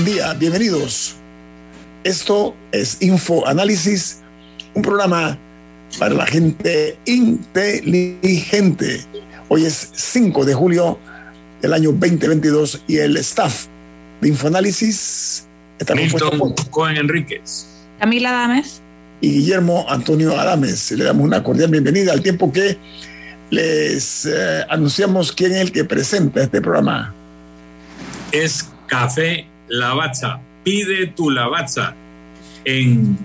Buen día, bienvenidos. Esto es Info Análisis, un programa para la gente inteligente. Hoy es 5 de julio del año 2022 y el staff de Infoanálisis está compuesto por Cohen Enríquez, Camila Adames y Guillermo Antonio Adames. Le damos una cordial bienvenida al tiempo que les eh, anunciamos quién es el que presenta este programa. Es Café Lavazza. Pide tu Lavazza en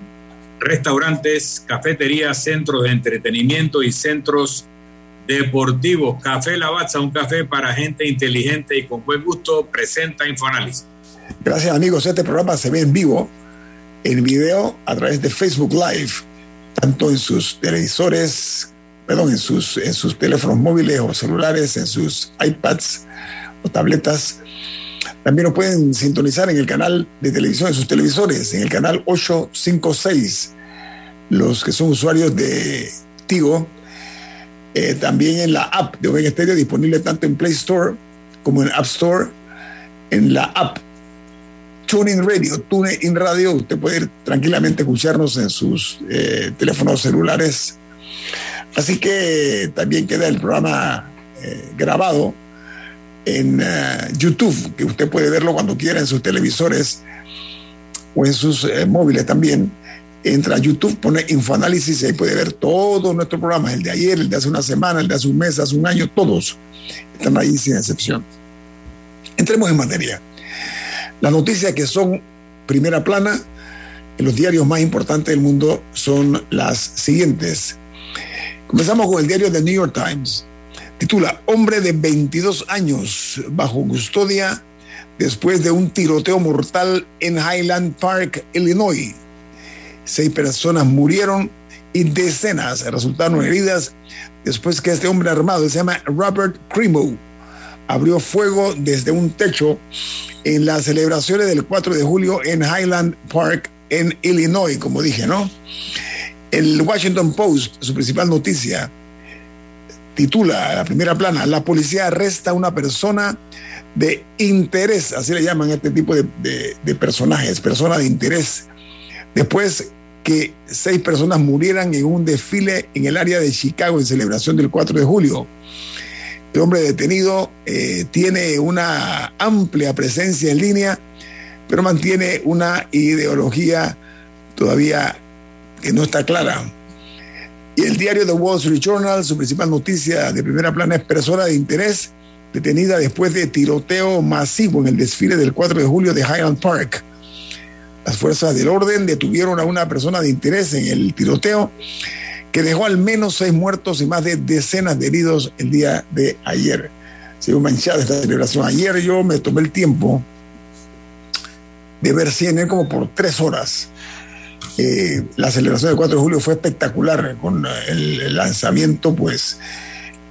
restaurantes, cafeterías, centros de entretenimiento y centros deportivos. Café Lavazza, un café para gente inteligente y con buen gusto, presenta Infoanálisis. Gracias amigos, este programa se ve en vivo, en video, a través de Facebook Live, tanto en sus televisores, perdón, en sus, en sus teléfonos móviles o celulares, en sus iPads o tabletas también lo pueden sintonizar en el canal de televisión de sus televisores, en el canal 856. Los que son usuarios de Tigo, eh, también en la app de Omega Stereo, disponible tanto en Play Store como en App Store. En la app Tuning Radio, TuneIn Radio, usted puede ir tranquilamente escucharnos en sus eh, teléfonos celulares. Así que también queda el programa eh, grabado en eh, YouTube, que usted puede verlo cuando quiera en sus televisores o en sus eh, móviles también. Entra a YouTube, pone Infoanálisis y ahí puede ver todos nuestros programas, el de ayer, el de hace una semana, el de hace un mes, hace un año, todos están ahí sin excepción. Entremos en materia. Las noticias que son primera plana en los diarios más importantes del mundo son las siguientes. Comenzamos con el diario The New York Times Titula Hombre de 22 años bajo custodia después de un tiroteo mortal en Highland Park, Illinois. Seis personas murieron y decenas resultaron heridas después que este hombre armado, se llama Robert Cremo, abrió fuego desde un techo en las celebraciones del 4 de julio en Highland Park, en Illinois, como dije, ¿no? El Washington Post, su principal noticia, titula la primera plana, la policía arresta a una persona de interés, así le llaman este tipo de, personajes, personas de interés, después que seis personas murieran en un desfile en el área de Chicago en celebración del 4 de julio. El hombre detenido eh, tiene una amplia presencia en línea, pero mantiene una ideología todavía que no está clara. Y el diario The Wall Street Journal, su principal noticia de primera plana es persona de interés detenida después de tiroteo masivo en el desfile del 4 de julio de Highland Park. Las fuerzas del orden detuvieron a una persona de interés en el tiroteo que dejó al menos seis muertos y más de decenas de heridos el día de ayer. Se vio manchada esta celebración. Ayer yo me tomé el tiempo de ver CNN como por tres horas eh, la celebración del 4 de julio fue espectacular con el, lanzamiento, pues,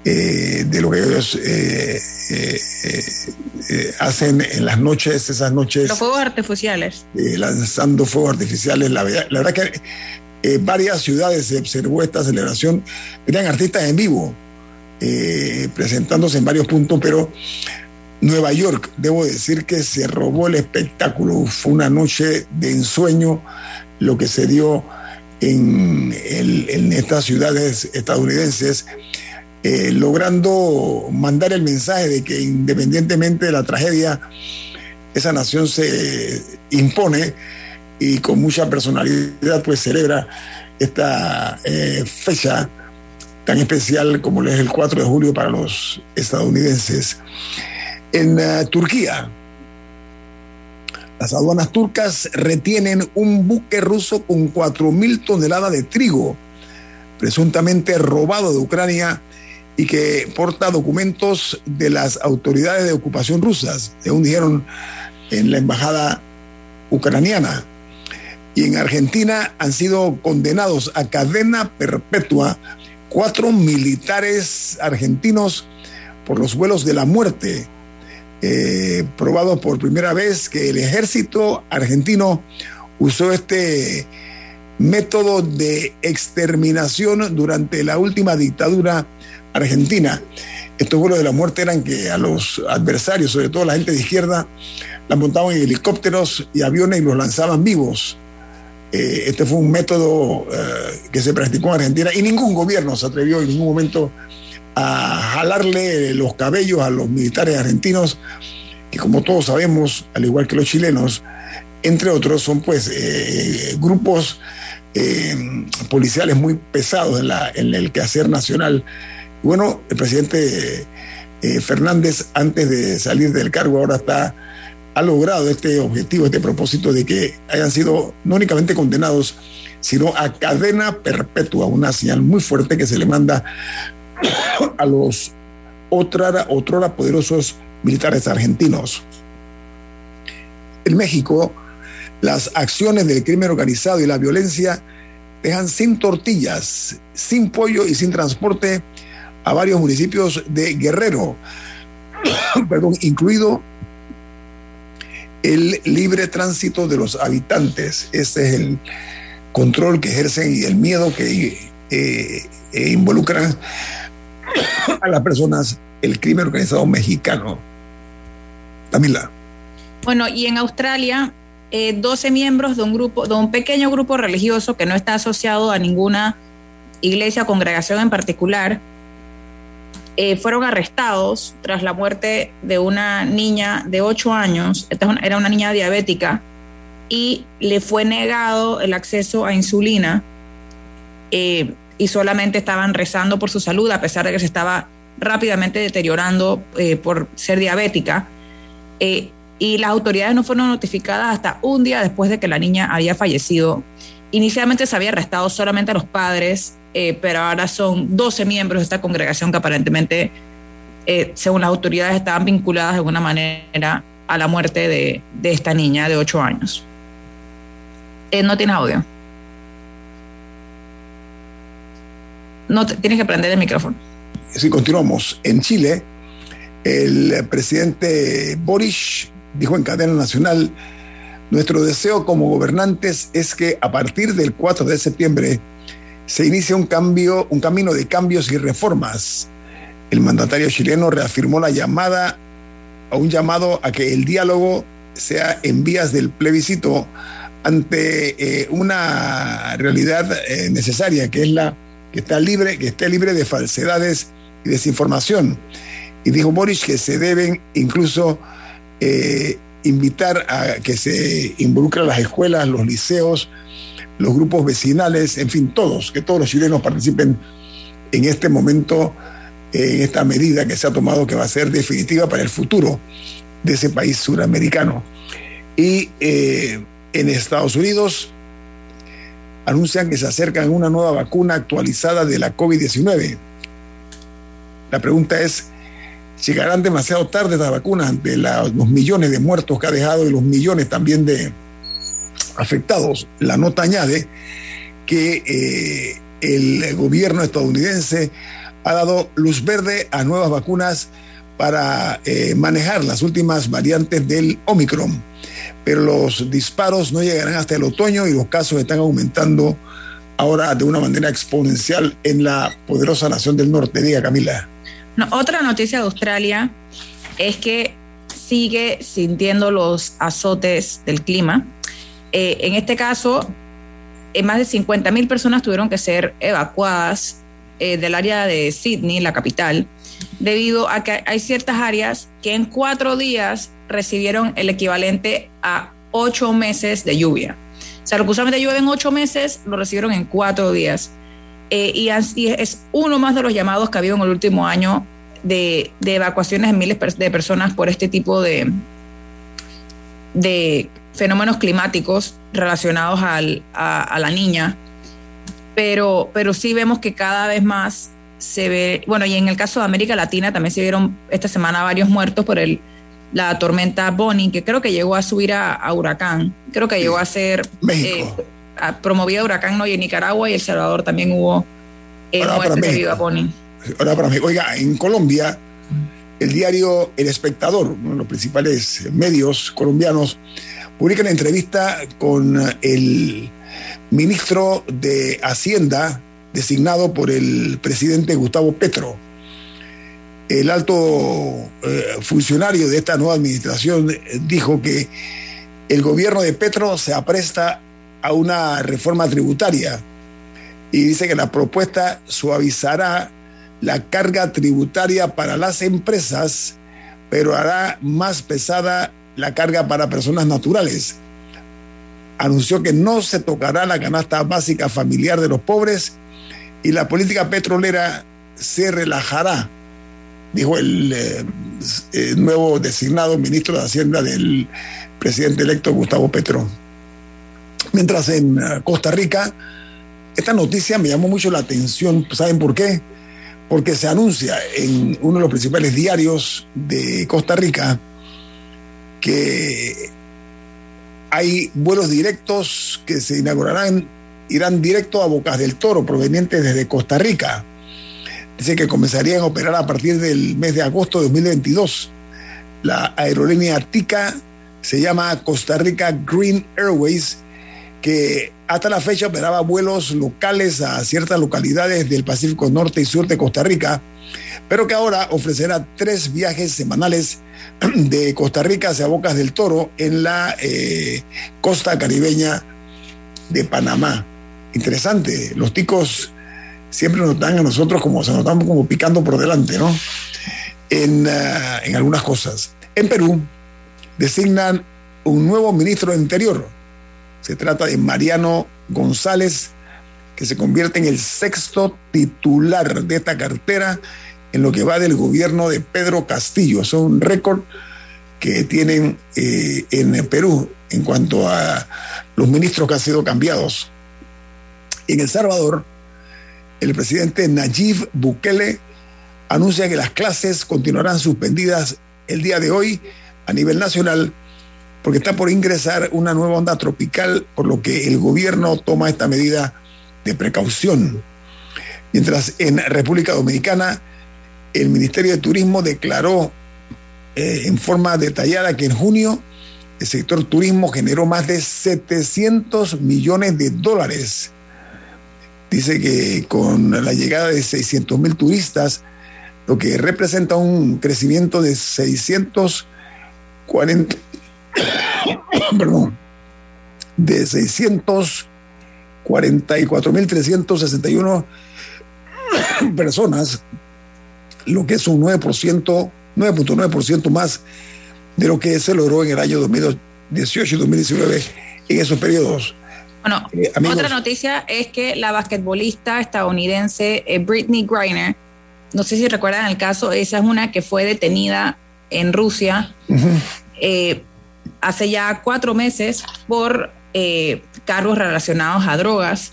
eh, de lo que ellos eh, hacen en las noches, esas noches. Los fuegos artificiales. lanzando fuegos artificiales. La, la verdad que varias ciudades se observó esta celebración. Tenían artistas en vivo presentándose en varios puntos, pero Nueva York, debo decir que se robó el espectáculo. Fue una noche de ensueño lo que se dio en, estas ciudades estadounidenses, eh, logrando mandar el mensaje de que independientemente de la tragedia, esa nación se impone y con mucha personalidad pues celebra esta eh, fecha tan especial como es el 4 de julio para los estadounidenses. En uh, Turquía, las aduanas turcas retienen un buque ruso con 4.000 toneladas de trigo, presuntamente robado de Ucrania y que porta documentos de las autoridades de ocupación rusas, según dijeron en la embajada ucraniana. Y en Argentina han sido condenados a cadena perpetua cuatro militares argentinos por los vuelos de la muerte, eh, probado por primera vez que el ejército argentino usó este método de exterminación durante la última dictadura argentina. Estos vuelos de la muerte eran que a los adversarios, sobre todo la gente de izquierda, la montaban en helicópteros y aviones y los lanzaban vivos. Eh, este fue un método eh, que se practicó en Argentina y ningún gobierno se atrevió en ningún momento a jalarle los cabellos a los militares argentinos, que como todos sabemos, al igual que los chilenos, entre otros, son pues eh, grupos policiales muy pesados en, la, en el quehacer nacional. Bueno, el presidente eh, Fernández, antes de salir del cargo, ahora está, ha logrado este objetivo, este propósito de que hayan sido no únicamente condenados, sino a cadena perpetua, una señal muy fuerte que se le manda a los otrora, otrora poderosos militares argentinos. En México, las acciones del crimen organizado y la violencia dejan sin tortillas, sin pollo y sin transporte a varios municipios de Guerrero, perdón, incluido el libre tránsito de los habitantes. Ese es el control que ejercen y el miedo que eh, eh, involucran a las personas el crimen organizado mexicano. Tamila. Bueno, y en Australia, 12 eh, miembros de un grupo, de un pequeño grupo religioso que no está asociado a ninguna iglesia o congregación en particular, eh, fueron arrestados tras la muerte de una niña de 8 años, esta era una niña diabética, y le fue negado el acceso a insulina eh, y solamente estaban rezando por su salud, a pesar de que se estaba rápidamente deteriorando eh, por ser diabética. y las autoridades no fueron notificadas hasta un día después de que la niña había fallecido. Inicialmente se había arrestado solamente a los padres eh, pero ahora son 12 miembros de esta congregación que aparentemente, eh, según las autoridades, estaban vinculadas de alguna manera a la muerte de, esta niña de 8 años. Eh, no tiene audio. No, tienes que prender el micrófono. Sí, continuamos. En Chile, el presidente Boris dijo en cadena nacional, nuestro deseo como gobernantes es que a partir del 4 de septiembre se inicia un cambio, un camino de cambios y reformas. El mandatario chileno reafirmó la llamada a un llamado a que el diálogo sea en vías del plebiscito ante eh, una realidad eh, necesaria que es la que está libre, que esté libre de falsedades y desinformación. Y dijo Boris que se deben incluso eh, invitar a que se involucren las escuelas, los liceos, los grupos vecinales, en fin, todos, que todos los chilenos participen en este momento, en esta medida que se ha tomado que va a ser definitiva para el futuro de ese país suramericano. Y eh, en Estados Unidos anuncian que se acercan una nueva vacuna actualizada de la COVID-19. La pregunta es, ¿llegarán demasiado tarde las vacunas ante los millones de muertos que ha dejado y los millones también de, afectados. La nota añade que eh, el gobierno estadounidense ha dado luz verde a nuevas vacunas para eh, manejar las últimas variantes del Omicron. Pero los disparos no llegarán hasta el otoño y los casos están aumentando ahora de una manera exponencial en la poderosa nación del norte. Diga, Camila. otra noticia de Australia es que sigue sintiendo los azotes del clima. Eh, en este caso, eh, más de 50 mil personas tuvieron que ser evacuadas eh, del área de Sydney, la capital, debido a que hay ciertas áreas que en cuatro días recibieron el equivalente a ocho meses de lluvia. O sea, lo que usualmente llueve en ocho meses, lo recibieron en cuatro días. Eh, y, es uno más de los llamados que ha habido en el último año de, evacuaciones de miles de personas por este tipo de, fenómenos climáticos relacionados al, a, la niña. Pero, pero sí vemos que cada vez más se ve, bueno, y en el caso de América Latina también se vieron esta semana varios muertos por el, la tormenta Bonnie, que creo que llegó a subir a, huracán, creo que llegó a ser eh, promovida huracán ¿no? y en Nicaragua y El Salvador también hubo eh, muertes debido a Bonnie. Ahora para mí, oiga, en Colombia, el diario El Espectador, uno de los principales medios colombianos, publica una entrevista con el ministro de Hacienda designado por el presidente Gustavo Petro. El alto eh, funcionario de esta nueva administración dijo que el gobierno de Petro se apresta a una reforma tributaria y dice que la propuesta suavizará la carga tributaria para las empresas, pero hará más pesada la carga para personas naturales. Anunció que no se tocará la canasta básica familiar de los pobres y la política petrolera se relajará, dijo el eh, eh, nuevo designado ministro de Hacienda del presidente electo Gustavo Petro. Mientras en eh, Costa Rica, esta noticia me llamó mucho la atención, ¿saben por qué? Porque se anuncia en uno de los principales diarios de Costa Rica que hay vuelos directos que se inaugurarán, irán directo a Bocas del Toro, provenientes desde Costa Rica. Dice que comenzarían a operar a partir del mes de agosto de 2022. La aerolínea TICA se llama Costa Rica Green Airways que hasta la fecha operaba vuelos locales a ciertas localidades del Pacífico Norte y Sur de Costa Rica, pero que ahora ofrecerá tres viajes semanales de Costa Rica hacia Bocas del Toro en la eh, costa caribeña de Panamá. Interesante, los ticos siempre nos dan a nosotros como se nos están como picando por delante, ¿no? En, ah, en algunas cosas. En Perú designan un nuevo ministro de Interior, se trata de Mariano González, que se convierte en el sexto titular de esta cartera en lo que va del gobierno de Pedro Castillo. Es un récord que tienen eh, en Perú en cuanto a los ministros que han sido cambiados. En El Salvador, el presidente Nayib Bukele anuncia que las clases continuarán suspendidas el día de hoy a nivel nacional porque está por ingresar una nueva onda tropical, por lo que el gobierno toma esta medida de precaución. Mientras en República Dominicana, el Ministerio de Turismo declaró eh, en forma detallada que en junio el sector turismo generó más de 700 millones de dólares. Dice que con la llegada de 600 mil turistas, lo que representa un crecimiento de 640, perdón, de 644.361 personas, lo que es un 9%, 9.9% más de lo que se logró en el año 2018 y 2019 en esos periodos. Bueno, eh, otra noticia es que la basquetbolista estadounidense eh, Britney Griner, no sé si recuerdan el caso, esa es una que fue detenida en Rusia hace ya cuatro meses por eh, cargos relacionados a drogas.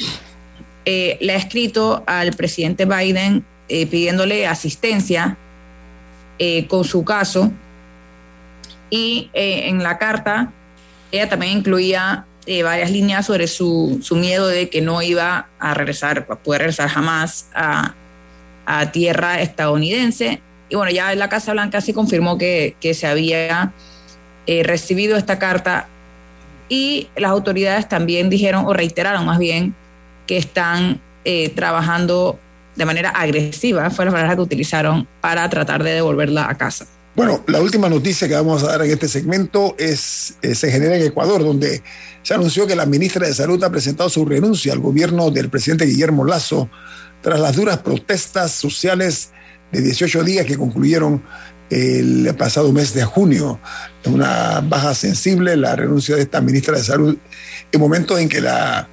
Eh, le ha escrito al presidente Biden eh, pidiéndole asistencia con su caso. Y en la carta ella también incluía varias líneas sobre su, miedo de que no iba a regresar, a poder regresar jamás a, tierra estadounidense. Y bueno, ya la Casa Blanca sí confirmó que, que se había eh, recibido esta carta y las autoridades también dijeron o reiteraron más bien que están eh, trabajando de manera agresiva, fue la palabra que utilizaron, para tratar de devolverla a casa. Bueno, la última noticia que vamos a dar en este segmento es, eh, se genera en Ecuador, donde se anunció que la ministra de Salud ha presentado su renuncia al gobierno del presidente Guillermo Lazo tras las duras protestas sociales de 18 días que concluyeron el pasado mes de junio. Una baja sensible, la renuncia de esta ministra de Salud en momentos en que la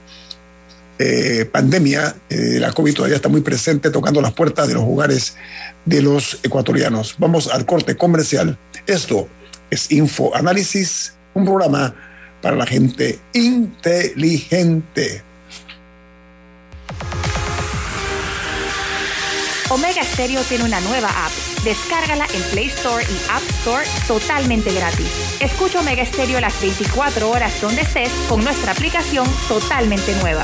eh, pandemia de eh, la COVID todavía está muy presente, tocando las puertas de los hogares de los ecuatorianos. Vamos al corte comercial. Esto es Info Análisis, un programa para la gente inteligente. Omega Stereo tiene una nueva app. Descárgala en Play Store y App Store totalmente gratis. Escucha Omega Stereo las 24 horas donde estés con nuestra aplicación totalmente nueva.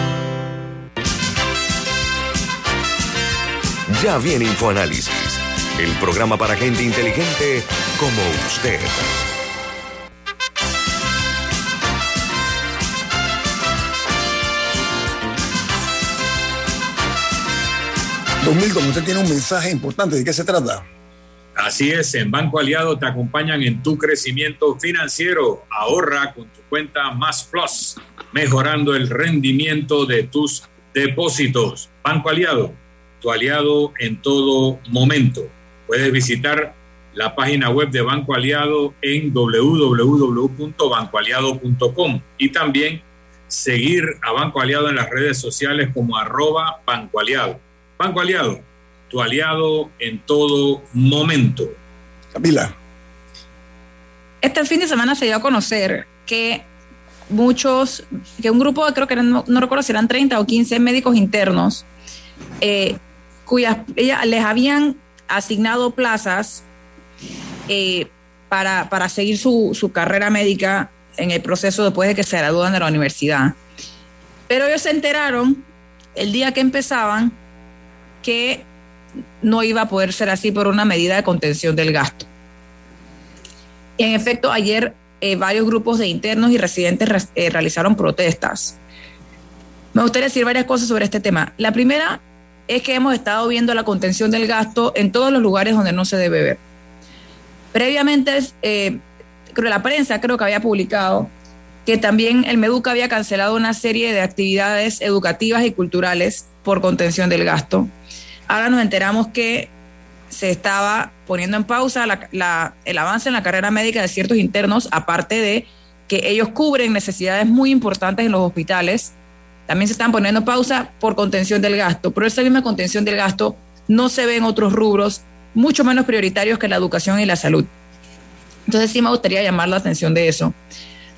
Ya viene InfoAnálisis, el programa para gente inteligente como usted. Don Milton, usted tiene un mensaje importante. ¿De qué se trata? Así es, en Banco Aliado te acompañan en tu crecimiento financiero. Ahorra con tu cuenta Más Plus, mejorando el rendimiento de tus depósitos. Banco Aliado tu aliado en todo momento. Puedes visitar la página web de Banco Aliado en www.bancoaliado.com y también seguir a Banco Aliado en las redes sociales como arroba Banco Aliado. Banco Aliado, tu aliado en todo momento. Camila. Este fin de semana se dio a conocer que muchos, que un grupo, creo que no, recuerdo si eran 30 o 15 médicos internos, eh, cuyas ella, les habían asignado plazas eh, para, para, seguir su, su, carrera médica en el proceso después de que se gradúan de la universidad. Pero ellos se enteraron el día que empezaban que no iba a poder ser así por una medida de contención del gasto. En efecto, ayer eh, varios grupos de internos y residentes eh, realizaron protestas. Me gustaría decir varias cosas sobre este tema. La primera es que hemos estado viendo la contención del gasto en todos los lugares donde no se debe ver. Previamente, eh, la prensa creo que había publicado que también el Meduca había cancelado una serie de actividades educativas y culturales por contención del gasto. Ahora nos enteramos que se estaba poniendo en pausa el avance en la carrera médica de ciertos internos, aparte de que ellos cubren necesidades muy importantes en los hospitales también se están poniendo pausa por contención del gasto, pero esa misma contención del gasto no se ve en otros rubros mucho menos prioritarios que la educación y la salud. Entonces sí me gustaría llamar la atención de eso.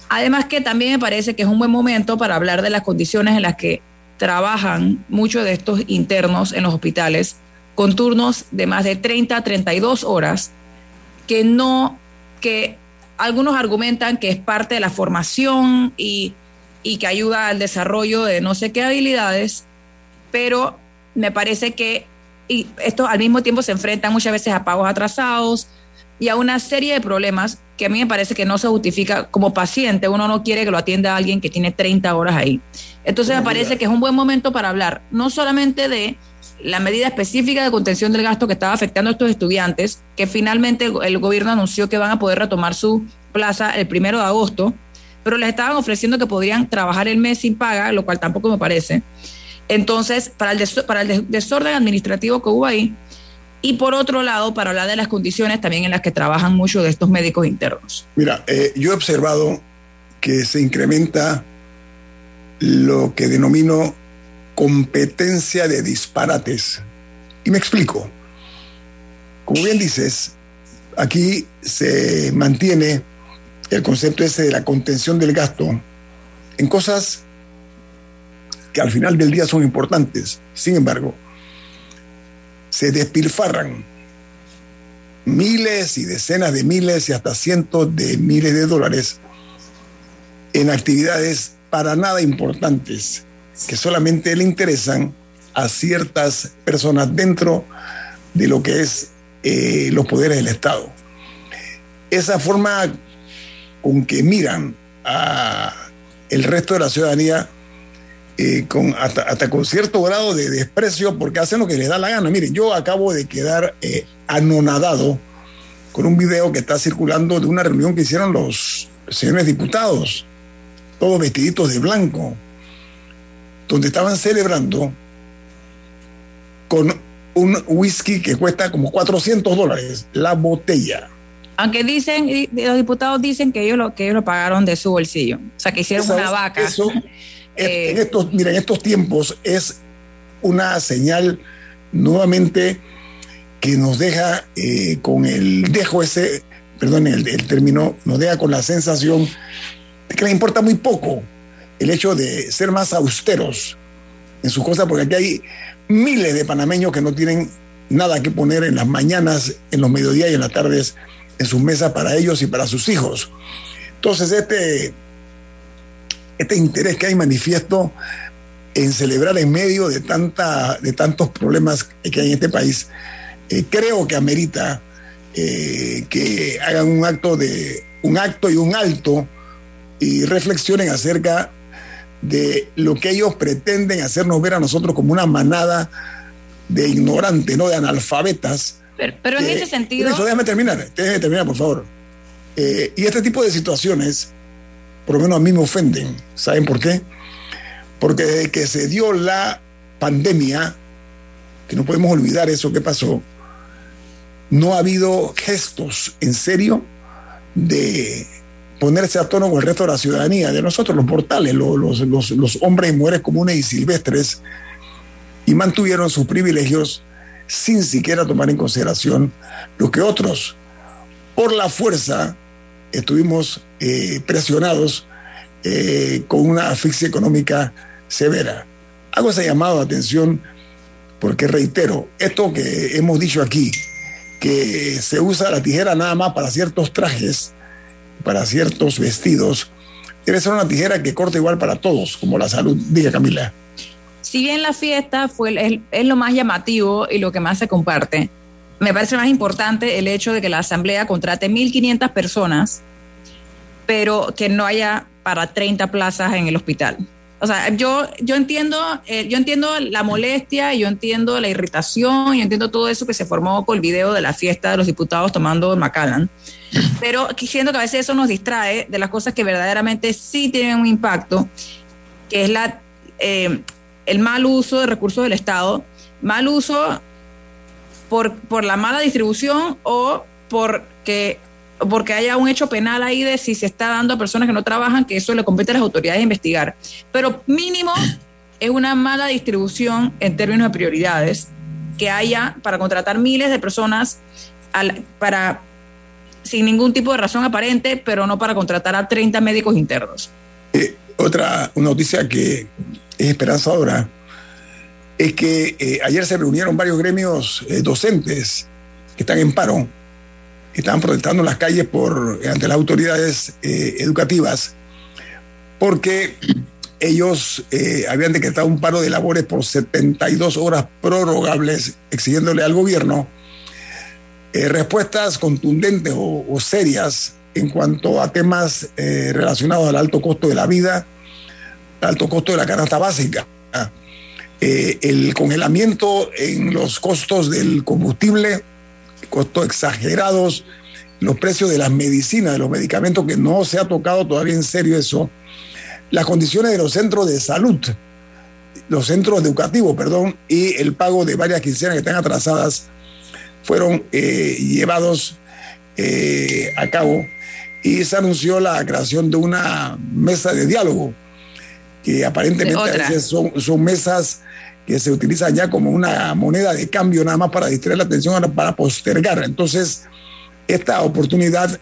Además que también me parece que es un buen momento para hablar de las condiciones en las que trabajan muchos de estos internos en los hospitales con turnos de más de 30 a 32 horas que no que algunos argumentan que es parte de la formación y y que ayuda al desarrollo de no sé qué habilidades, pero me parece que y esto al mismo tiempo se enfrentan muchas veces a pagos atrasados y a una serie de problemas que a mí me parece que no se justifica como paciente. Uno no quiere que lo atienda alguien que tiene 30 horas ahí. Entonces me parece que es un buen momento para hablar no solamente de la medida específica de contención del gasto que estaba afectando a estos estudiantes, que finalmente el gobierno anunció que van a poder retomar su plaza el primero de agosto, pero les estaban ofreciendo que podrían trabajar el mes sin paga, lo cual tampoco me parece. Entonces, para el, desorden administrativo que hubo ahí, y por otro lado, para hablar de las condiciones también en las que trabajan muchos de estos médicos internos. Mira, eh, yo he observado que se incrementa lo que denomino competencia de disparates. Y me explico. Como bien dices, aquí se mantiene el concepto ese de la contención del gasto en cosas que al final del día son importantes. Sin embargo, se despilfarran miles y decenas de miles y hasta cientos de miles de dólares en actividades para nada importantes que solamente le interesan a ciertas personas dentro de lo que es eh, los poderes del Estado. Esa forma con que miran a el resto de la ciudadanía eh, con, hasta, con cierto grado de desprecio porque hacen lo que les da la gana. Miren, yo acabo de quedar eh, anonadado con un video que está circulando de una reunión que hicieron los señores diputados, todos vestiditos de blanco, donde estaban celebrando con un whisky que cuesta como 400 dólares la botella. Aunque dicen, los diputados dicen que ellos lo, que ellos lo pagaron de su bolsillo. O sea, que hicieron una vaca. Eso, eh, en estos, mira, en estos tiempos es una señal nuevamente que nos deja eh, con el dejo ese, perdón, el, el, término, nos deja con la sensación de que les importa muy poco el hecho de ser más austeros en sus cosas, porque aquí hay miles de panameños que no tienen nada que poner en las mañanas, en los mediodías y en las tardes en sus mesas para ellos y para sus hijos. Entonces, este, este interés que hay manifiesto en celebrar en medio de, de tantos problemas que hay en este país, eh, creo que amerita eh, que hagan un acto de un acto y un alto y reflexionen acerca de lo que ellos pretenden hacernos ver a nosotros como una manada de ignorantes, no de analfabetas, pero, en ese sentido. Eso, déjame terminar, déjame terminar, por favor. Eh, y este tipo de situaciones, por lo menos a mí me ofenden. ¿Saben por qué? Porque desde que se dio la pandemia, que no podemos olvidar eso que pasó, no ha habido gestos en serio de ponerse a tono con el resto de la ciudadanía, de nosotros, los portales, los, los, los hombres y mujeres comunes y silvestres, y mantuvieron sus privilegios sin siquiera tomar en consideración lo que otros, por la fuerza, estuvimos eh, presionados eh, con una asfixia económica severa. Hago ese llamado de atención porque reitero, esto que hemos dicho aquí, que se usa la tijera nada más para ciertos trajes, para ciertos vestidos, debe ser una tijera que corta igual para todos, como la salud. Diga Camila si bien la fiesta fue, es, lo más llamativo y lo que más se comparte, me parece más importante el hecho de que la asamblea contrate 1.500 personas, pero que no haya para 30 plazas en el hospital. O sea, yo, yo, entiendo, eh, yo entiendo la molestia, yo entiendo la irritación, yo entiendo todo eso que se formó por el video de la fiesta de los diputados tomando Macallan, pero siento que a veces eso nos distrae de las cosas que verdaderamente sí tienen un impacto, que es la, eh, el mal uso de recursos del Estado, mal uso por, por la mala distribución o porque, porque haya un hecho penal ahí de si se está dando a personas que no trabajan, que eso le compete a las autoridades investigar. Pero mínimo es una mala distribución en términos de prioridades que haya para contratar miles de personas para sin ningún tipo de razón aparente, pero no para contratar a 30 médicos internos. Eh, otra noticia que es esperanzadora es que eh, ayer se reunieron varios gremios eh, docentes que están en paro, que están protestando en las calles por, ante las autoridades educativas, porque ellos eh, habían decretado un paro de labores por 72 horas prorrogables, exigiéndole al gobierno eh, respuestas contundentes o, serias en cuanto a temas eh, relacionados al alto costo de la vida, alto costo de la canasta básica, el congelamiento en los costos del combustible, costos exagerados, los precios de las medicinas, de los medicamentos, que no se ha tocado todavía en serio eso las condiciones de los centros de salud, los centros educativos, perdón, y el pago de varias quincenas que están atrasadas fueron eh, llevados eh, a cabo y se anunció la creación de una mesa de diálogo, que aparentemente a veces son, son mesas que se utilizan ya como una moneda de cambio nada más para distraer la atención, para postergar. Entonces, esta oportunidad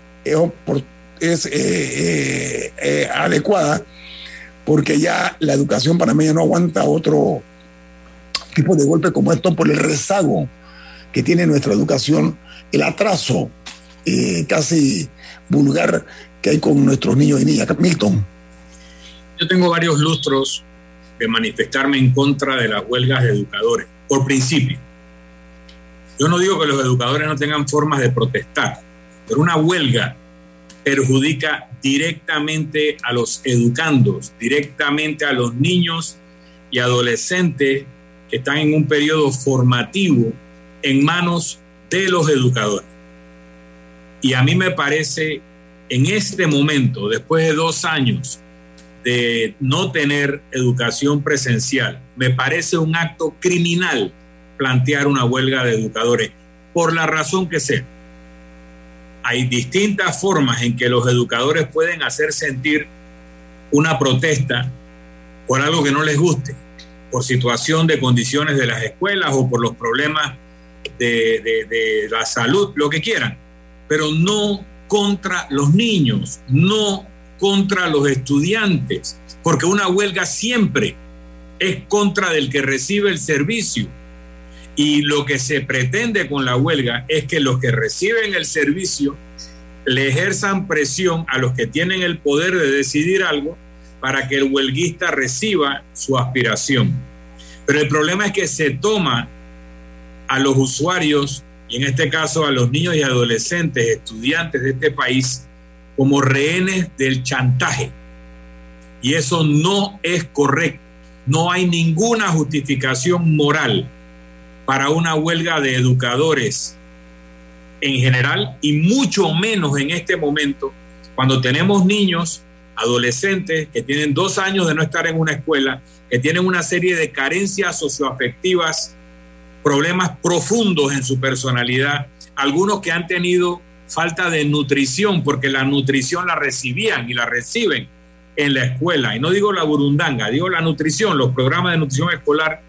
es, eh, adecuada porque ya la educación panameña no aguanta otro tipo de golpe como esto por el rezago que tiene nuestra educación, el atraso eh, casi vulgar que hay con nuestros niños y niñas. Milton. Yo tengo varios lustros de manifestarme en contra de las huelgas de educadores, por principio. Yo no digo que los educadores no tengan formas de protestar, pero una huelga perjudica directamente a los educandos, directamente a los niños y adolescentes que están en un periodo formativo en manos de los educadores. Y a mí me parece, en este momento, después de dos años de no tener educación presencial, me parece un acto criminal plantear una huelga de educadores, por la razón que sea. Hay distintas formas en que los educadores pueden hacer sentir una protesta por algo que no les guste, por situación de condiciones de las escuelas o por los problemas de, la salud, lo que quieran, pero no contra los niños, no contra los estudiantes, porque una huelga siempre es contra del que recibe el servicio y lo que se pretende con la huelga es que los que reciben el servicio le ejerzan presión a los que tienen el poder de decidir algo para que el huelguista reciba su aspiración. Pero el problema es que se toma a los usuarios, y en este caso a los niños y adolescentes, estudiantes de este país, como rehenes del chantaje. Y eso no es correcto. No hay ninguna justificación moral para una huelga de educadores en general y mucho menos en este momento cuando tenemos niños, adolescentes que tienen dos años de no estar en una escuela, que tienen una serie de carencias socioafectivas, problemas profundos en su personalidad, algunos que han tenido falta de nutrición porque la nutrición la recibían y la reciben en la escuela. Y no digo la burundanga, digo la nutrición, los programas de nutrición escolar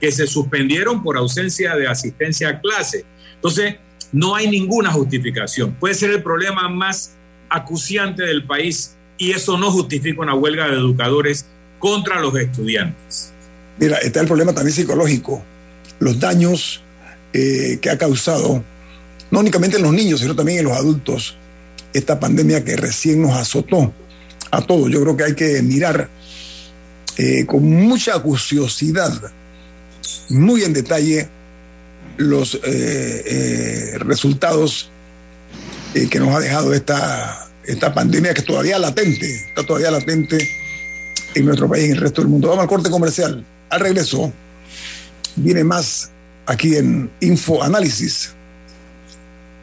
que se suspendieron por ausencia de asistencia a clase. Entonces, no hay ninguna justificación. Puede ser el problema más acuciante del país y eso no justifica una huelga de educadores contra los estudiantes. Mira, está el problema también psicológico, los daños eh, que ha causado, no únicamente en los niños, sino también en los adultos, esta pandemia que recién nos azotó a todos. Yo creo que hay que mirar eh, con mucha acuciosidad muy en detalle los eh, eh, resultados que nos ha dejado esta, esta pandemia que es todavía latente, está todavía latente en nuestro país y en el resto del mundo. Vamos al corte comercial. Al regreso viene más aquí en Info Análisis.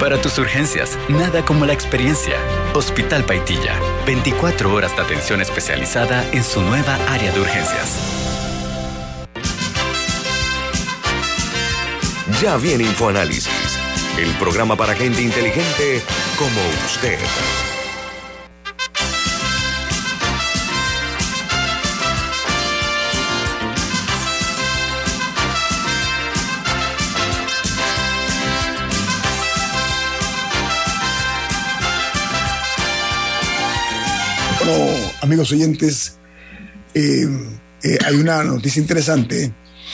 Para tus urgencias, nada como la experiencia. Hospital Paitilla, 24 horas de atención especializada en su nueva área de urgencias. Ya viene InfoAnálisis, el programa para gente inteligente como usted. Amigos oyentes, eh, eh, hay una noticia interesante.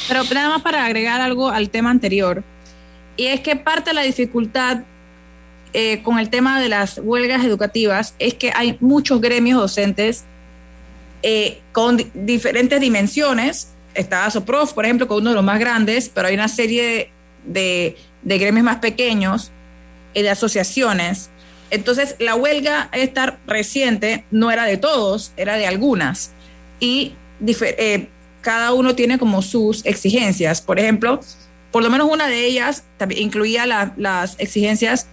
Pero nada más para agregar algo al tema anterior, y es que parte de la dificultad eh, con el tema de las huelgas educativas es que hay muchos gremios docentes con di- diferentes dimensiones. Está SOPROF, por ejemplo, con uno de los más grandes, pero hay una serie de, de gremios más pequeños y de asociaciones. Entonces, la huelga esta reciente no era de todos, era de algunas. Y eh, cada uno tiene como sus exigencias. Por ejemplo, por lo menos una de ellas incluía la- las exigencias,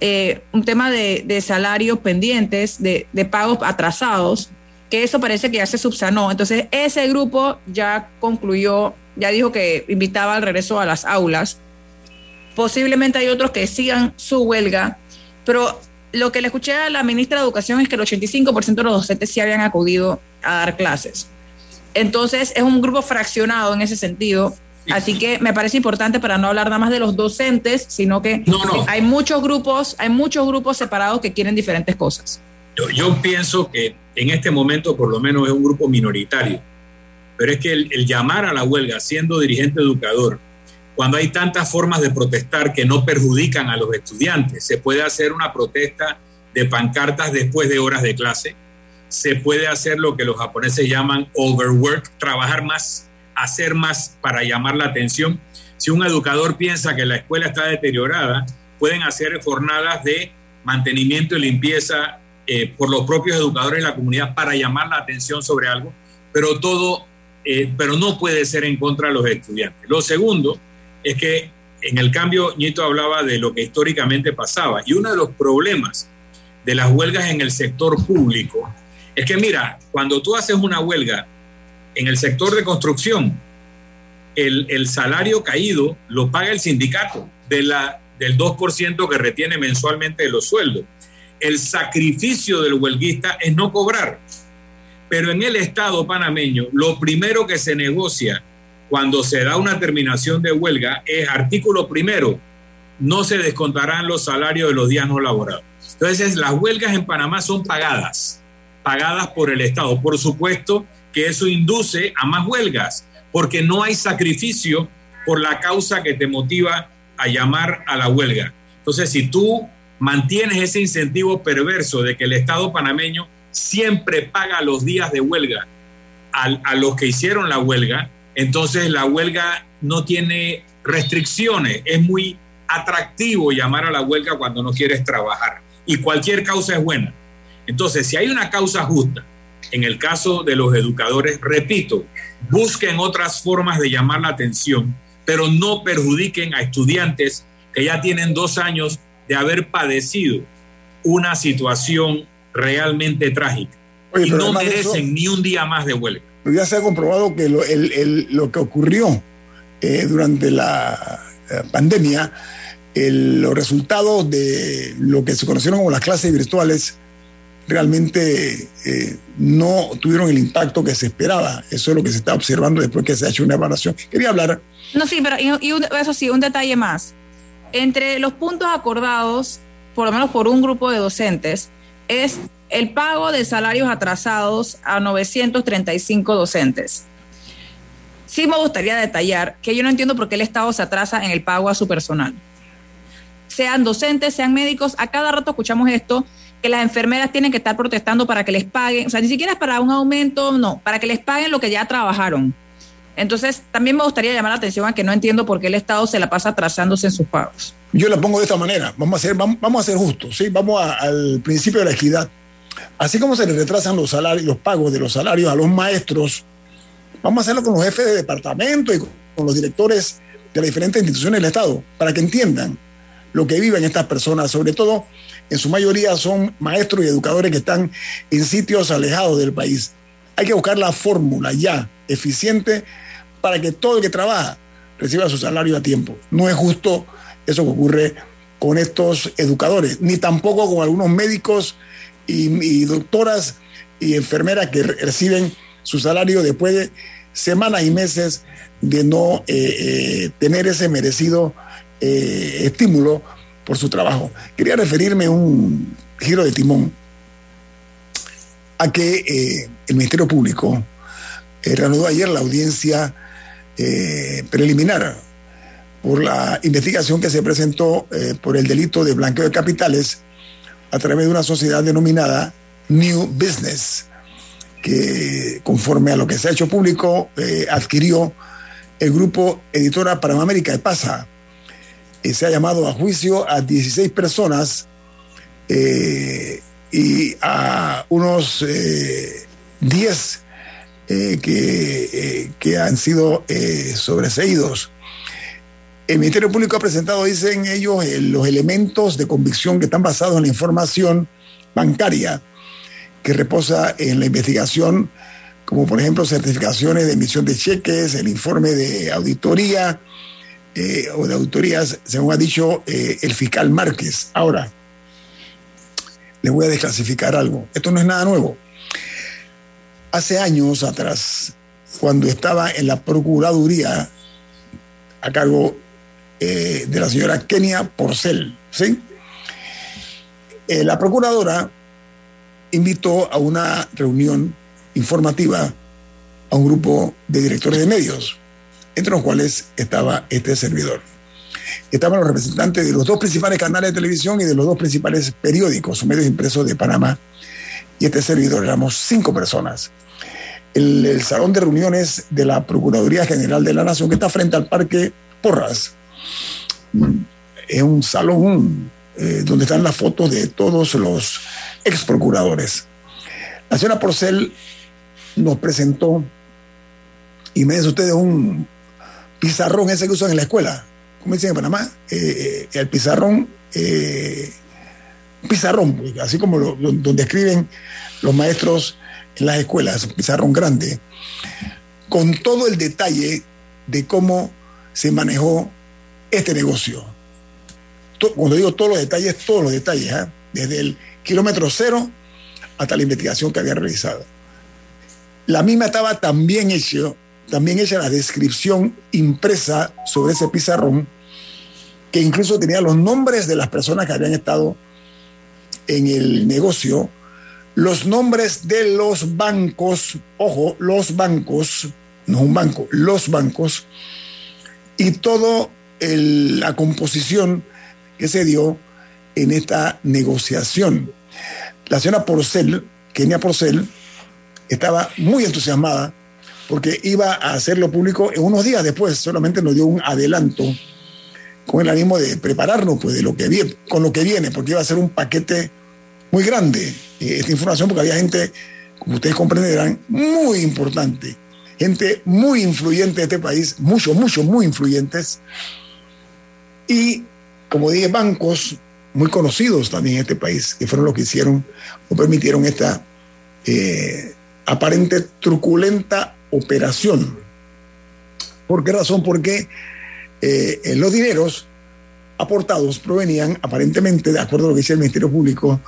eh, un tema de, de salarios pendientes, de, de pagos atrasados, que eso parece que ya se subsanó. Entonces, ese grupo ya concluyó, ya dijo que invitaba al regreso a las aulas. Posiblemente hay otros que sigan su huelga, pero lo que le escuché a la ministra de Educación es que el 85% de los docentes sí habían acudido a dar clases. Entonces, es un grupo fraccionado en ese sentido. Así que me parece importante para no hablar nada más de los docentes, sino que hay muchos grupos, hay muchos grupos separados que quieren diferentes cosas. Yo, yo pienso que en este momento por lo menos es un grupo minoritario, pero es que el, el llamar a la huelga siendo dirigente educador, cuando hay tantas formas de protestar que no perjudican a los estudiantes, se puede hacer una protesta de pancartas después de horas de clase, se puede hacer lo que los japoneses llaman overwork, trabajar más, hacer más para llamar la atención. Si un educador piensa que la escuela está deteriorada, pueden hacer jornadas de mantenimiento y limpieza eh, por los propios educadores de la comunidad para llamar la atención sobre algo, pero todo, eh, pero no puede ser en contra de los estudiantes. Lo segundo es que en el cambio, Ñito hablaba de lo que históricamente pasaba, y uno de los problemas de las huelgas en el sector público es que, mira, cuando tú haces una huelga en el sector de construcción, el, el salario caído lo paga el sindicato de la, del 2% que retiene mensualmente de los sueldos. El sacrificio del huelguista es no cobrar. Pero en el Estado panameño, lo primero que se negocia cuando se da una terminación de huelga es artículo primero, no se descontarán los salarios de los días no laborados. Entonces, las huelgas en Panamá son pagadas, pagadas por el Estado. Por supuesto que eso induce a más huelgas, porque no hay sacrificio por la causa que te motiva a llamar a la huelga. Entonces, si tú mantienes ese incentivo perverso de que el Estado panameño siempre paga los días de huelga a, a los que hicieron la huelga, entonces la huelga no tiene restricciones, es muy atractivo llamar a la huelga cuando no quieres trabajar y cualquier causa es buena. Entonces, si hay una causa justa, en el caso de los educadores, repito, busquen otras formas de llamar la atención, pero no perjudiquen a estudiantes que ya tienen dos años de haber padecido una situación realmente trágica Oye, y no merecen eso- ni un día más de huelga. Pero ya se ha comprobado que lo, el- el- lo que ocurrió eh, durante la eh, pandemia, el- los resultados de lo que se conocieron como las clases virtuales realmente eh, no tuvieron el impacto que se esperaba. Eso es lo que se está observando después que se ha hecho una evaluación. Quería hablar, No, sí, pero y, y un- eso sí, un detalle más. Entre los puntos acordados, por lo menos por un grupo de docentes, es el pago de salarios atrasados a 935 docentes. Sí me gustaría detallar que yo no entiendo por qué el Estado se atrasa en el pago a su personal. Sean docentes, sean médicos, a cada rato escuchamos esto, que las enfermeras tienen que estar protestando para que les paguen, o sea, ni siquiera es para un aumento, no, para que les paguen lo que ya trabajaron. Entonces, también me gustaría llamar la atención a que no entiendo por qué el Estado se la pasa atrasándose en sus pagos. Yo la pongo de esta manera, vamos a ser, vamos, a justos, ¿sí? vamos al principio de la equidad. Así como se les retrasan los salarios, los pagos de los salarios a los maestros, vamos a hacerlo con los jefes de departamento y con los directores de las diferentes instituciones del Estado, para que entiendan lo que viven estas personas, sobre todo en su mayoría son maestros y educadores que están en sitios alejados del país. Hay que buscar la fórmula ya eficiente para que todo el que trabaja reciba su salario a tiempo. No es justo eso que ocurre con estos educadores, ni tampoco con algunos médicos y, doctoras y enfermeras que reciben su salario después de semanas y meses de no eh, eh, tener ese merecido eh, estímulo por su trabajo. Quería referirme un giro de timón a que el Ministerio Público reanudó ayer la audiencia preliminar por la investigación que se presentó por el delito de blanqueo de capitales a través de una sociedad denominada New Business, que conforme a lo que se ha hecho público, eh, adquirió el grupo Editora Panamérica de Pasa. se ha llamado a juicio a 16 personas y a unos 10 eh, que, eh, que, han sido eh, sobreseídos. El Ministerio Público ha presentado, dicen ellos, los elementos de convicción que están basados en la información bancaria que reposa en la investigación, como por ejemplo certificaciones de emisión de cheques, el informe de auditoría o de auditorías, según ha dicho el fiscal Márquez. Ahora, les voy a desclasificar algo. Esto no es nada nuevo hace años atrás, cuando estaba en la Procuraduría a cargo eh, de la señora Kenia Porcel, ¿sí? Eh, la Procuradora invitó a una reunión informativa a un grupo de directores de medios, entre los cuales estaba este servidor. Estaban los representantes de los dos principales canales de televisión y de los dos principales periódicos medios impresos de Panamá. Y este servidor éramos cinco personas el, salón de reuniones de la Procuraduría General de la Nación, que está frente al Parque Porras. Es un salón eh, donde están las fotos de todos los ex procuradores. La señora Porcel nos presentó, dicen ustedes, un pizarrón ese que usan en la escuela, como dicen en Panamá, eh, eh, el pizarrón, pizarrón, pues, así como donde escriben los maestros en las escuelas, un pizarrón grande, con todo el detalle de cómo se manejó este negocio. Cuando digo todos los detalles, todos los detalles, ¿ah? desde el kilómetro cero hasta la investigación que había realizado. La misma estaba también hecha, también hecha la descripción impresa sobre ese pizarrón, que incluso tenía los nombres de las personas que habían estado en el negocio los nombres de los bancos, ojo, los bancos, no un banco, los bancos, y la composición que se dio en esta negociación. La señora Porcel, Kenia Porcel, estaba muy entusiasmada porque iba a hacerlo público en unos días después, solamente nos dio un adelanto con el ánimo de prepararnos pues, de lo que viene, con lo que viene, porque iba a ser un paquete muy grande eh, esta información porque había gente, como ustedes comprenderán, muy importante, gente muy influyente de este país, muchos, muchos, muy influyentes, y como dije, bancos muy conocidos también en este país, que fueron los que hicieron o permitieron esta eh, aparente truculenta operación. ¿Por qué razón? Porque eh, los dineros aportados provenían aparentemente, de acuerdo a lo que dice el Ministerio Público,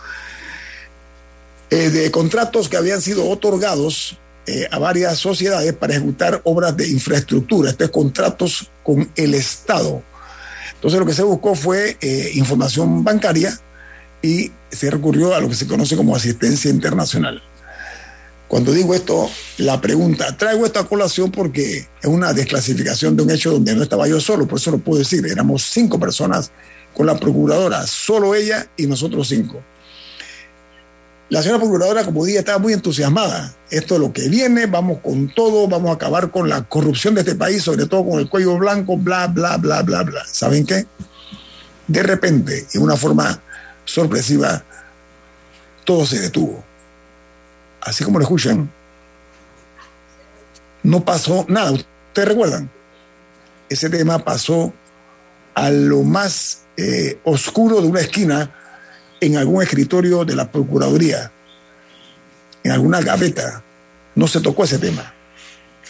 eh, de contratos que habían sido otorgados eh, a varias sociedades para ejecutar obras de infraestructura, estos contratos con el Estado. Entonces lo que se buscó fue eh, información bancaria y se recurrió a lo que se conoce como asistencia internacional. Cuando digo esto, la pregunta, traigo esta colación porque es una desclasificación de un hecho donde no estaba yo solo, por eso lo puedo decir, éramos cinco personas con la procuradora, solo ella y nosotros cinco. La señora procuradora, como dije, estaba muy entusiasmada. Esto es lo que viene, vamos con todo, vamos a acabar con la corrupción de este país, sobre todo con el cuello blanco, bla, bla, bla, bla, bla. ¿Saben qué? De repente, en una forma sorpresiva, todo se detuvo. Así como lo escuchan, no pasó nada. ¿Ustedes recuerdan? Ese tema pasó a lo más eh, oscuro de una esquina en algún escritorio de la Procuraduría, en alguna gaveta. No se tocó ese tema.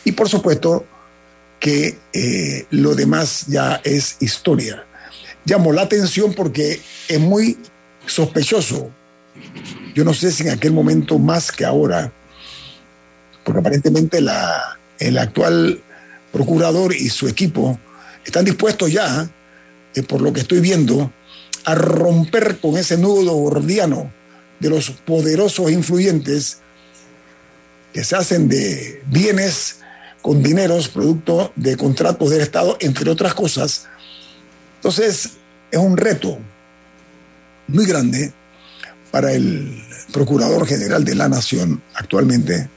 Y por supuesto que eh, lo demás ya es historia. Llamó la atención porque es muy sospechoso. Yo no sé si en aquel momento más que ahora, porque aparentemente la, el actual procurador y su equipo están dispuestos ya, eh, por lo que estoy viendo, a romper con ese nudo gordiano de los poderosos influyentes que se hacen de bienes con dineros producto de contratos del Estado, entre otras cosas. Entonces, es un reto muy grande para el Procurador General de la Nación actualmente,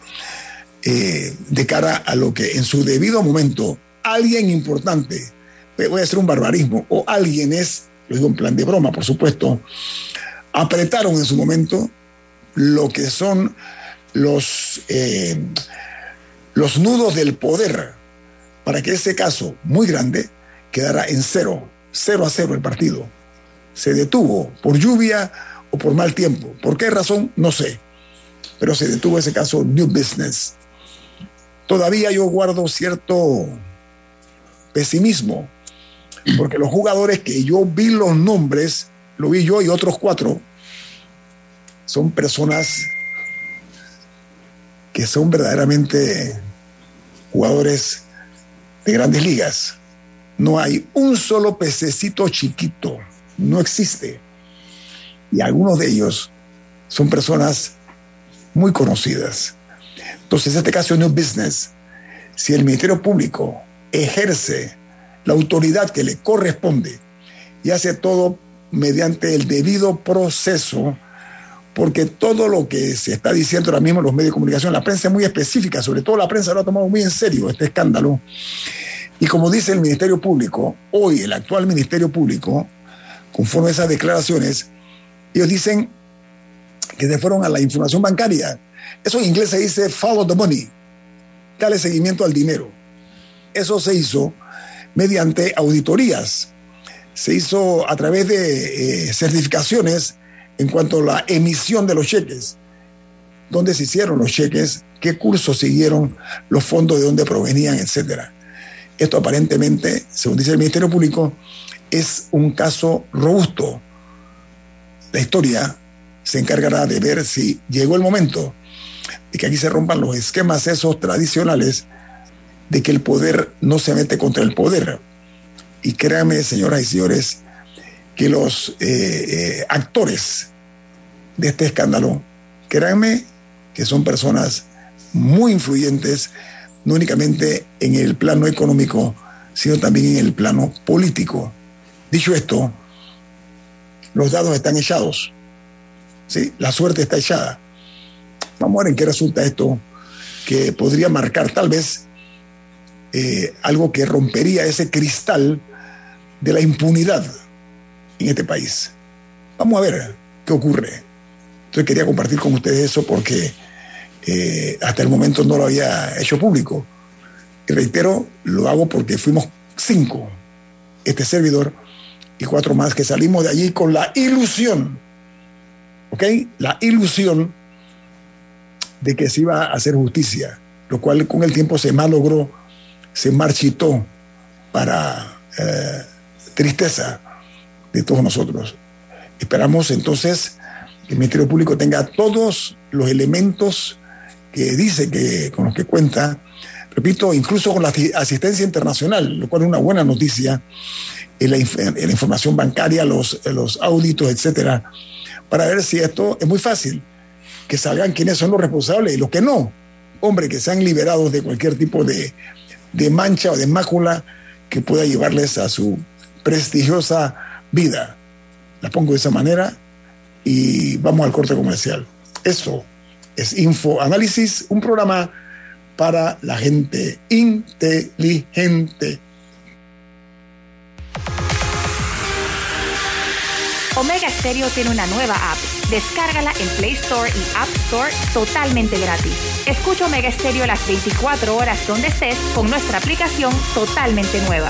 eh, de cara a lo que en su debido momento alguien importante, voy a hacer un barbarismo, o alguien es lo digo en plan de broma, por supuesto, apretaron en su momento lo que son los, eh, los nudos del poder para que ese caso muy grande quedara en cero, cero a cero el partido. Se detuvo por lluvia o por mal tiempo. ¿Por qué razón? No sé. Pero se detuvo ese caso New Business. Todavía yo guardo cierto pesimismo porque los jugadores que yo vi los nombres, lo vi yo y otros cuatro, son personas que son verdaderamente jugadores de grandes ligas. No hay un solo pececito chiquito, no existe. Y algunos de ellos son personas muy conocidas. Entonces, en este caso, no business. Si el Ministerio Público ejerce la autoridad que le corresponde y hace todo mediante el debido proceso, porque todo lo que se está diciendo ahora mismo en los medios de comunicación, la prensa es muy específica, sobre todo la prensa lo ha tomado muy en serio este escándalo. Y como dice el Ministerio Público, hoy el actual Ministerio Público, conforme a esas declaraciones, ellos dicen que se fueron a la información bancaria. Eso en inglés se dice follow the money, dale seguimiento al dinero. Eso se hizo mediante auditorías. Se hizo a través de eh, certificaciones en cuanto a la emisión de los cheques, dónde se hicieron los cheques, qué cursos siguieron, los fondos de dónde provenían, etc. Esto aparentemente, según dice el Ministerio Público, es un caso robusto. La historia se encargará de ver si llegó el momento de que aquí se rompan los esquemas esos tradicionales de que el poder no se mete contra el poder. Y créanme, señoras y señores, que los eh, eh, actores de este escándalo, créanme que son personas muy influyentes, no únicamente en el plano económico, sino también en el plano político. Dicho esto, los dados están echados. ¿sí? La suerte está echada. Vamos a ver en qué resulta esto, que podría marcar tal vez eh, algo que rompería ese cristal de la impunidad en este país. Vamos a ver qué ocurre. Entonces quería compartir con ustedes eso porque eh, hasta el momento no lo había hecho público. Y reitero, lo hago porque fuimos cinco, este servidor y cuatro más que salimos de allí con la ilusión, ¿ok? La ilusión de que se iba a hacer justicia, lo cual con el tiempo se malogró se marchitó para eh, tristeza de todos nosotros. Esperamos entonces que el Ministerio Público tenga todos los elementos que dice que con los que cuenta, repito, incluso con la asistencia internacional, lo cual es una buena noticia, en la, información bancaria, los, los auditos, etcétera, para ver si esto es muy fácil, que salgan quiénes son los responsables y los que no. Hombre, que sean liberados de cualquier tipo de, de mancha o de mácula que pueda llevarles a su prestigiosa vida. La pongo de esa manera y vamos al corte comercial. Eso es Info Análisis, un programa para la gente inteligente. Omega Stereo tiene una nueva app. Descárgala en Play Store y App Store totalmente gratis. Escucha Omega Stereo las 24 horas donde estés con nuestra aplicación totalmente nueva.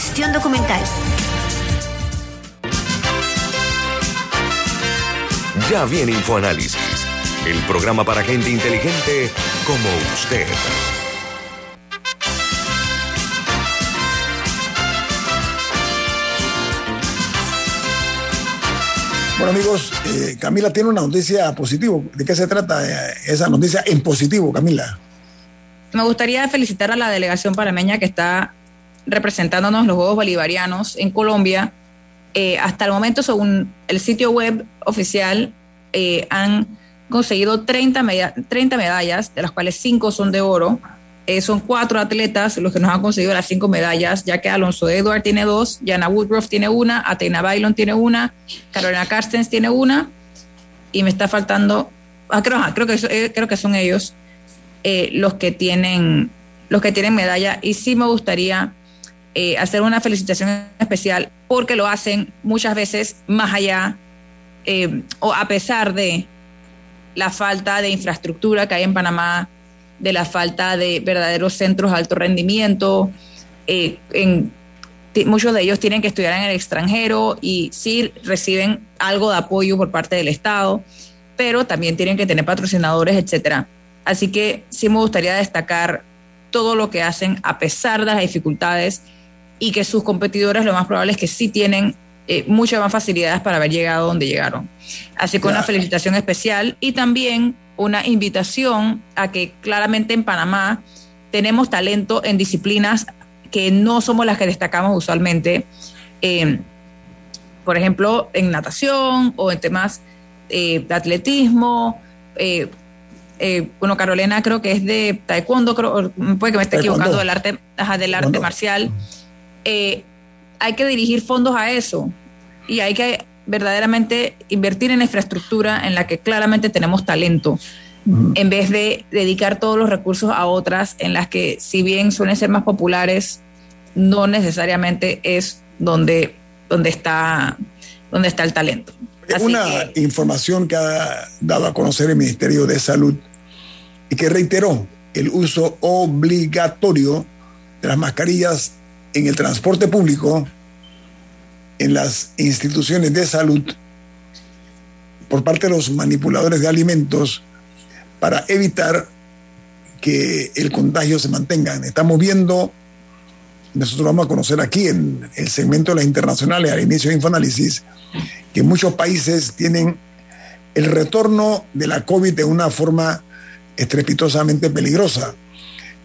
gestión documental. Ya viene InfoAnálisis, el programa para gente inteligente como usted. Bueno amigos, eh, Camila tiene una noticia positiva. ¿De qué se trata eh, esa noticia en positivo, Camila? Me gustaría felicitar a la delegación panameña que está representándonos los Juegos Bolivarianos en Colombia. Eh, hasta el momento, según el sitio web oficial, eh, han conseguido 30, 30, medallas, de las cuales 5 son de oro. Eh, son cuatro atletas los que nos han conseguido las cinco medallas, ya que Alonso Edward tiene dos, Jana Woodruff tiene una, Athena Bailon tiene una, Carolina Carstens tiene una, y me está faltando, ah, creo, creo, que, creo que son ellos los que tienen los que tienen medalla. Y sí me gustaría eh, hacer una felicitación especial porque lo hacen muchas veces más allá eh, o a pesar de la falta de infraestructura que hay en Panamá, de la falta de verdaderos centros de alto rendimiento. Eh, en, muchos de ellos tienen que estudiar en el extranjero y sí reciben algo de apoyo por parte del Estado, pero también tienen que tener patrocinadores, etcétera. Así que sí me gustaría destacar todo lo que hacen a pesar de las dificultades y que sus competidores lo más probable es que sí tienen eh, muchas más facilidades para haber llegado donde llegaron. Así que una felicitación especial y también una invitación a que claramente en Panamá tenemos talento en disciplinas que no somos las que destacamos usualmente. Eh, por ejemplo, en natación o en temas eh, de atletismo. bueno, Carolina creo que es de taekwondo, creo, puede que me esté equivocando, del arte, del arte marcial. Eh, hay que dirigir fondos a eso y hay que verdaderamente invertir en infraestructura en la que claramente tenemos talento, en vez de dedicar todos los recursos a otras en las que, si bien suelen ser más populares, no necesariamente es donde, donde, está, donde está el talento. Una información que ha dado a conocer el Ministerio de Salud y que reiteró el uso obligatorio de las mascarillas en el transporte público, en las instituciones de salud, por parte de los manipuladores de alimentos, para evitar que el contagio se mantenga. Estamos viendo nosotros vamos a conocer aquí en el segmento de las internacionales al inicio de Infoanálisis que muchos países tienen el retorno de la COVID de una forma estrepitosamente peligrosa,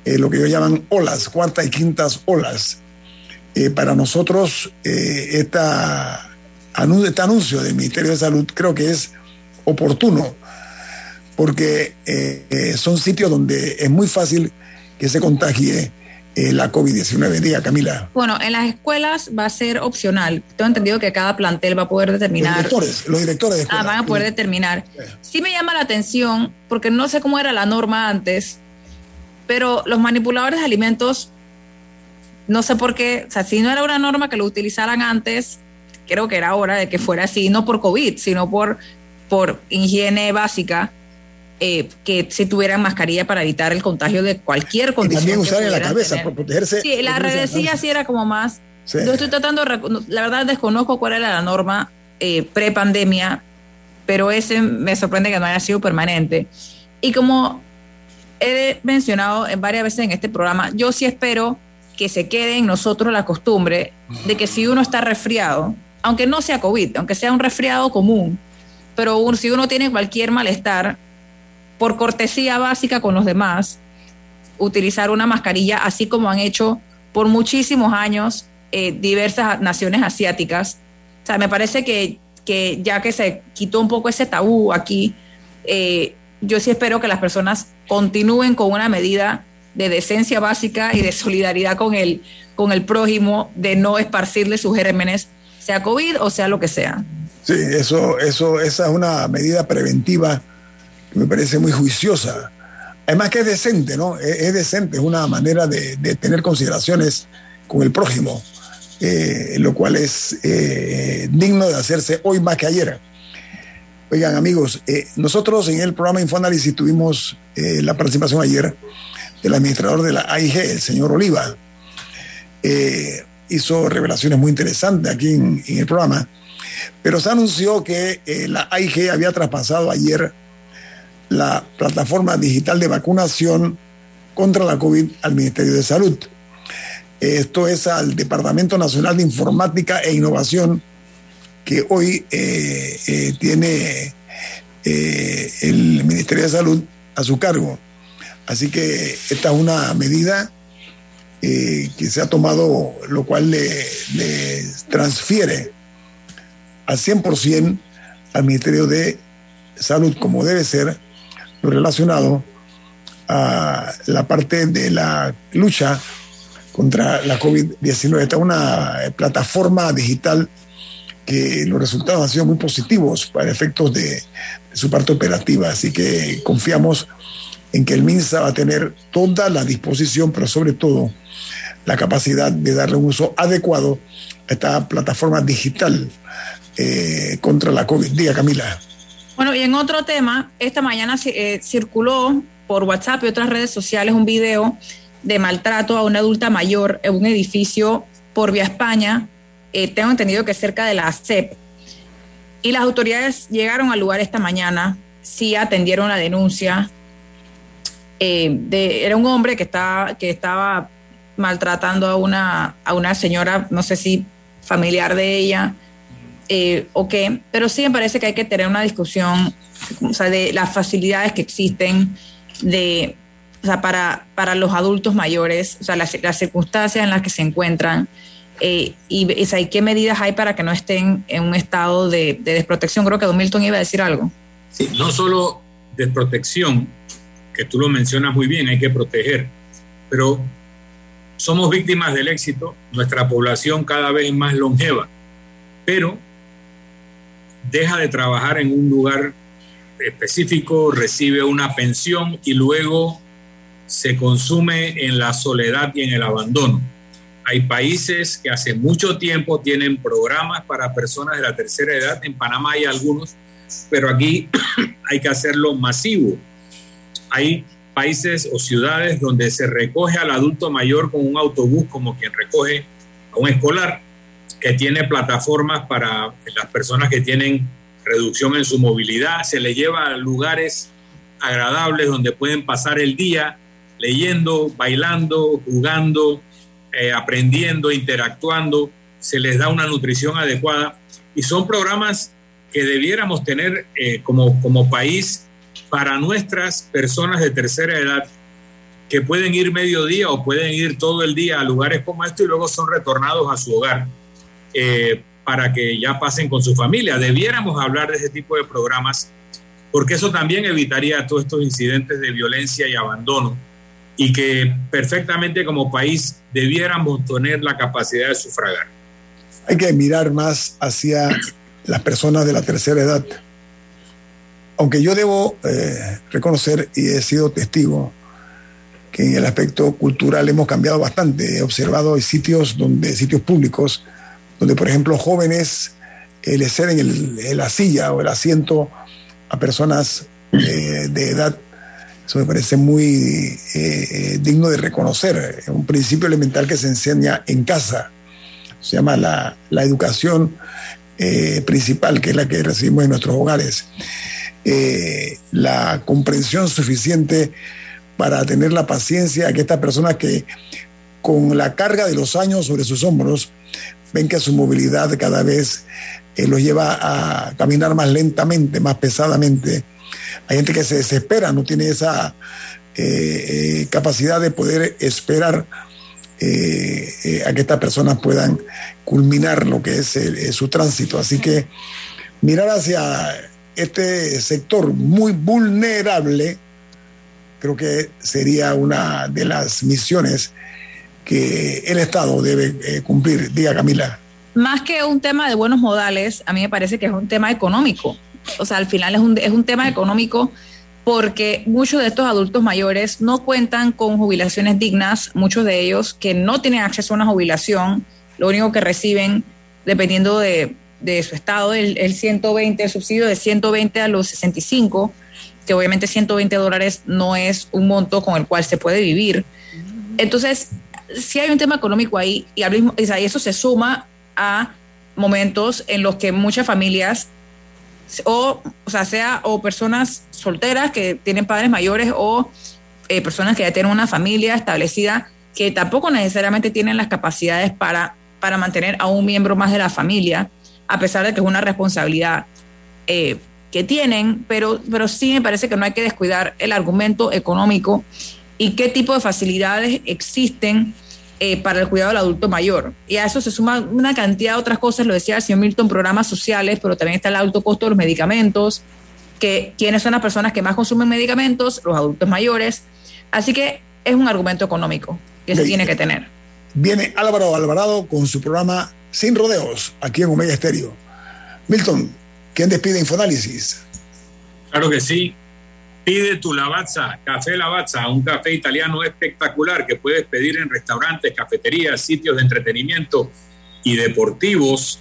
eh, lo que ellos llaman olas, cuartas y quintas olas. Eh, para nosotros, eh, esta, este anuncio del Ministerio de Salud creo que es oportuno, porque son sitios donde es muy fácil que se contagie la COVID-19. Diga, Camila. Bueno, en las escuelas va a ser opcional. Tengo entendido que cada plantel va a poder determinar. Los directores, los directores de escuela. Ah, van a poder determinar. Sí me llama la atención, porque no sé cómo era la norma antes, pero los manipuladores de alimentos, no sé por qué, o sea, si no era una norma que lo utilizaran antes, creo que era hora de que fuera así, no por COVID, sino por, por higiene básica eh, que se tuvieran mascarilla para evitar el contagio de cualquier condición. también usar en la cabeza para protegerse. Sí, la redecilla sí era como más. Yo estoy tratando, la verdad desconozco cuál era la norma eh, pre-pandemia, pero ese me sorprende que no haya sido permanente. Y como he mencionado en varias veces en este programa, yo sí espero que se quede en nosotros la costumbre de que si uno está resfriado, aunque no sea COVID, aunque sea un resfriado común, pero si uno tiene cualquier malestar, por cortesía básica con los demás, utilizar una mascarilla, así como han hecho por muchísimos años eh, diversas naciones asiáticas. O sea, me parece que, que, ya que se quitó un poco ese tabú aquí, eh, yo sí espero que las personas continúen con una medida de decencia básica y de solidaridad con el, con el prójimo, de no esparcirle sus gérmenes, sea COVID o sea lo que sea. Sí, eso, eso, esa es una medida preventiva me parece muy juiciosa. Además que es decente, ¿no? Es, decente, es una manera de, tener consideraciones con el prójimo, eh, lo cual es eh, digno de hacerse hoy más que ayer. Oigan, amigos, eh, nosotros en el programa Infoanálisis tuvimos la participación ayer del administrador de la AIG, el señor Oliva. hizo revelaciones muy interesantes aquí en, el programa, pero se anunció que la AIG había traspasado ayer la plataforma digital de vacunación contra la COVID al Ministerio de Salud. Esto es al Departamento Nacional de Informática e Innovación que hoy eh, eh, tiene eh, el Ministerio de Salud a su cargo. Así que esta es una medida que se ha tomado, lo cual le, transfiere al 100% al Ministerio de Salud, como debe ser, relacionado a la parte de la lucha contra la COVID-19. Esta es una plataforma digital que los resultados han sido muy positivos para efectos de, su parte operativa. Así que confiamos en que el MINSA va a tener toda la disposición, pero sobre todo la capacidad de darle un uso adecuado a esta plataforma digital eh, contra la COVID. Diga, Camila. Bueno, y en otro tema, esta mañana eh, circuló por WhatsApp y otras redes sociales un video de maltrato a una adulta mayor en un edificio por Vía España, eh, tengo entendido que cerca de la CEP. Y las autoridades llegaron al lugar esta mañana, sí atendieron la denuncia. Eh, era un hombre que estaba, que estaba maltratando a una, a una señora, no sé si familiar de ella, eh, o qué, pero sí me parece que hay que tener una discusión de las facilidades que existen de, o sea, para, para los adultos mayores, o sea, las, circunstancias en las que se encuentran eh, y, y qué medidas hay para que no estén en un estado de, de, desprotección. Creo que Don Milton iba a decir algo. Sí, no solo desprotección, que tú lo mencionas muy bien, hay que proteger, pero somos víctimas del éxito, nuestra población cada vez más longeva, pero deja de trabajar en un lugar específico, recibe una pensión y luego se consume en la soledad y en el abandono. Hay países que hace mucho tiempo tienen programas para personas de la tercera edad, en Panamá hay algunos, pero aquí hay que hacerlo masivo. Hay países o ciudades donde se recoge al adulto mayor con un autobús como quien recoge a un escolar que tiene plataformas para las personas que tienen reducción en su movilidad, se les lleva a lugares agradables donde pueden pasar el día leyendo, bailando, jugando, eh, aprendiendo, interactuando, se les da una nutrición adecuada. Y son programas que debiéramos tener eh, como, como país para nuestras personas de tercera edad que pueden ir mediodía o pueden ir todo el día a lugares como esto y luego son retornados a su hogar eh, para que ya pasen con su familia. Debiéramos hablar de ese tipo de programas porque eso también evitaría todos estos incidentes de violencia y abandono y que perfectamente como país debiéramos tener la capacidad de sufragar. Hay que mirar más hacia las personas de la tercera edad. Aunque yo debo eh, reconocer y he sido testigo que en el aspecto cultural hemos cambiado bastante. He observado sitios donde, sitios públicos, donde por ejemplo jóvenes eh, le ceden el, la silla o el asiento a personas eh, de edad. Eso me parece muy eh, digno de reconocer. Es un principio elemental que se enseña en casa. Se llama la, la educación principal, que es la que recibimos en nuestros hogares. La comprensión suficiente para tener la paciencia a que estas personas que con la carga de los años sobre sus hombros ven que su movilidad cada vez eh, los lleva a caminar más lentamente, más pesadamente. Hay gente que se desespera, no tiene esa eh, eh, capacidad de poder esperar a que estas personas puedan culminar lo que es su tránsito. Así que mirar hacia este sector muy vulnerable, creo que sería una de las misiones que el Estado debe eh, cumplir. Diga, Camila. Más que un tema de buenos modales, a mí me parece que es un tema económico. O sea, al final es un, es un tema económico porque muchos de estos adultos mayores no cuentan con jubilaciones dignas, muchos de ellos que no tienen acceso a una jubilación, lo único que reciben, dependiendo de, de su estado, el, el 120, el subsidio de 120 a los 65, que obviamente 120 dólares no es un monto con el cual se puede vivir. Entonces, si hay un tema económico ahí y, eso se suma a momentos en los que muchas familias o, o sea, sea o personas solteras que tienen padres mayores o eh, personas que ya tienen una familia establecida que tampoco necesariamente tienen las capacidades para, para mantener a un miembro más de la familia, a pesar de que es una responsabilidad eh, que tienen, pero, pero sí me parece que no hay que descuidar el argumento económico y qué tipo de facilidades existen eh, para el cuidado del adulto mayor. Y a eso se suma una cantidad de otras cosas, lo decía el señor Milton, programas sociales, pero también está el alto costo de los medicamentos, que quiénes son las personas que más consumen medicamentos, los adultos mayores. Así que es un argumento económico que se tiene que tener. Viene Álvaro Alvarado con su programa Sin Rodeos, aquí en Omega Estéreo. Milton, ¿Quién despide Infoanálisis? Claro que sí. Pide tu Lavazza, Café Lavazza, un café italiano espectacular que puedes pedir en restaurantes, cafeterías, sitios de entretenimiento y deportivos.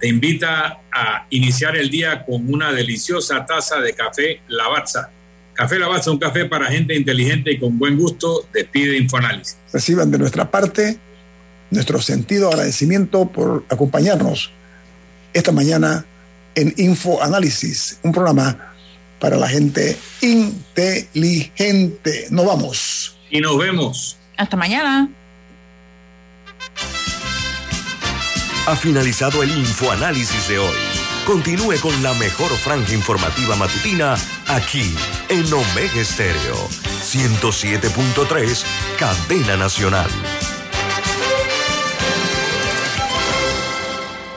Te invita a iniciar el día con una deliciosa taza de café Lavazza. Café Lavazza, un café para gente inteligente y con buen gusto. Despide Infoanálisis. Reciban de nuestra parte nuestro sentido agradecimiento por acompañarnos esta mañana en Infoanálisis, un programa para la gente inteligente. Nos vamos. Y nos vemos. Hasta mañana. Ha finalizado el Infoanálisis de hoy. Continúe con la mejor franja informativa matutina aquí en Omega Estéreo 107.3, Cadena Nacional.